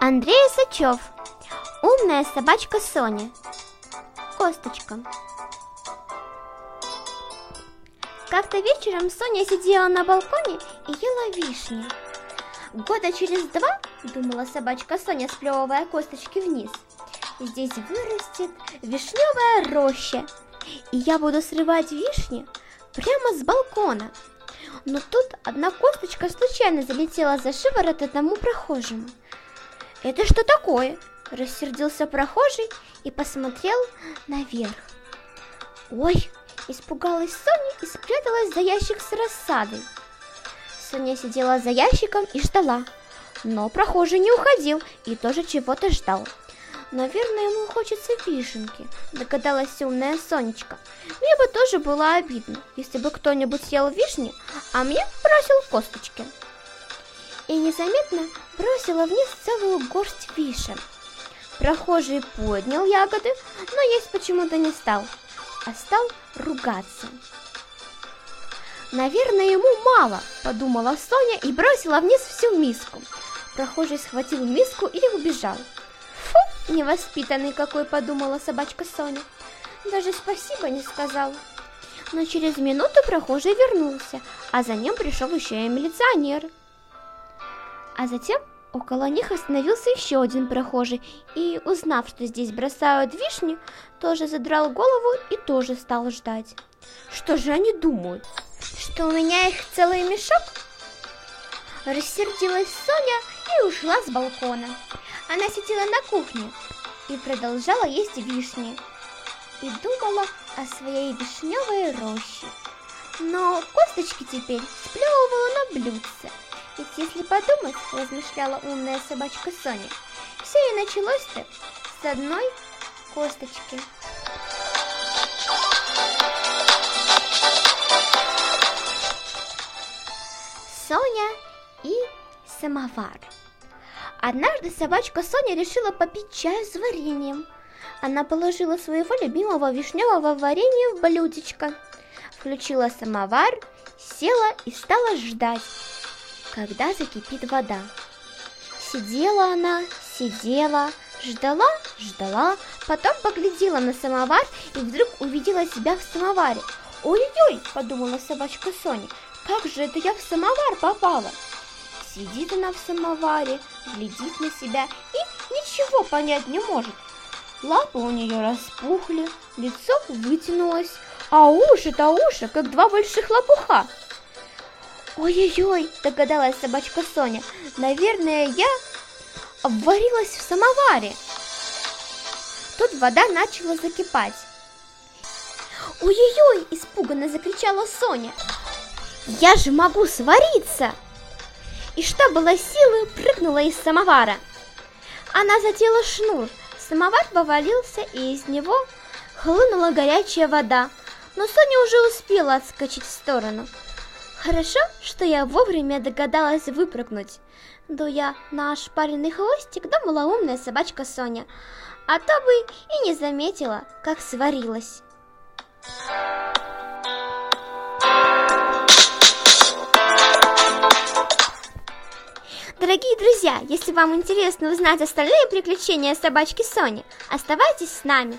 Толмачев. Умная собачка Соня. Косточка. Как-то вечером Соня сидела на балконе и ела вишни. Года через два, думала собачка Соня, сплевывая косточки вниз, здесь вырастет вишневая роща, и я буду срывать вишни прямо с балкона. Но тут одна косточка случайно залетела за шиворот одному прохожему. «Это что такое?» – рассердился прохожий и посмотрел наверх. «Ой!» – испугалась Соня и спряталась за ящик с рассадой. Соня сидела за ящиком и ждала, но прохожий не уходил и тоже чего-то ждал. Наверное, ему хочется вишенки, догадалась умная Сонечка. Мне бы тоже было обидно, если бы кто-нибудь съел вишни, а мне бросил косточки. И незаметно бросила вниз целую горсть вишен. Прохожий поднял ягоды, но есть почему-то не стал, а стал ругаться. Наверное, ему мало, подумала Соня и бросила вниз всю миску. Прохожий схватил миску и убежал. Фу, невоспитанный какой, подумала собачка Соня. Даже спасибо не сказал. Но через минуту прохожий вернулся, а за ним пришел еще и милиционер. А затем около них остановился еще один прохожий и, узнав, что здесь бросают вишни, тоже задрал голову и тоже стал ждать. Что же они думают? Что у меня их целый мешок? Рассердилась Соня и ушла с балкона. Она сидела на кухне и продолжала есть вишни. И думала о своей вишневой роще. Но косточки теперь сплевывала на блюдце. Ведь если подумать, размышляла умная собачка Соня, все и началось-то с одной косточки. Соня и самовар. Однажды собачка Соня решила попить чай с вареньем. Она положила своего любимого вишневого варенья в блюдечко, включила самовар, села и стала ждать, когда закипит вода. Сидела она, сидела, ждала, ждала, потом поглядела на самовар и вдруг увидела себя в самоваре. «Ой-ой!» – подумала собачка Соня. «Как же это я в самовар попала?» Сидит она в самоваре, глядит на себя и ничего понять не может. Лапы у нее распухли, лицо вытянулось, а уши-то уши, как два больших лопуха. «Ой-ой-ой!» – догадалась собачка Соня. «Наверное, я обварилась в самоваре». Тут вода начала закипать. «Ой-ой-ой!» – испуганно закричала Соня. «Я же могу свариться!» И что было силы, прыгнула из самовара. Она задела шнур, самовар повалился, и из него хлынула горячая вода, но Соня уже успела отскочить в сторону. Хорошо, что я вовремя догадалась выпрыгнуть. Дуя на ошпаренный хвостик, думала умная собачка Соня, а то бы и не заметила, как сварилась. Дорогие друзья, если вам интересно узнать остальные приключения собачки Сони, оставайтесь с нами.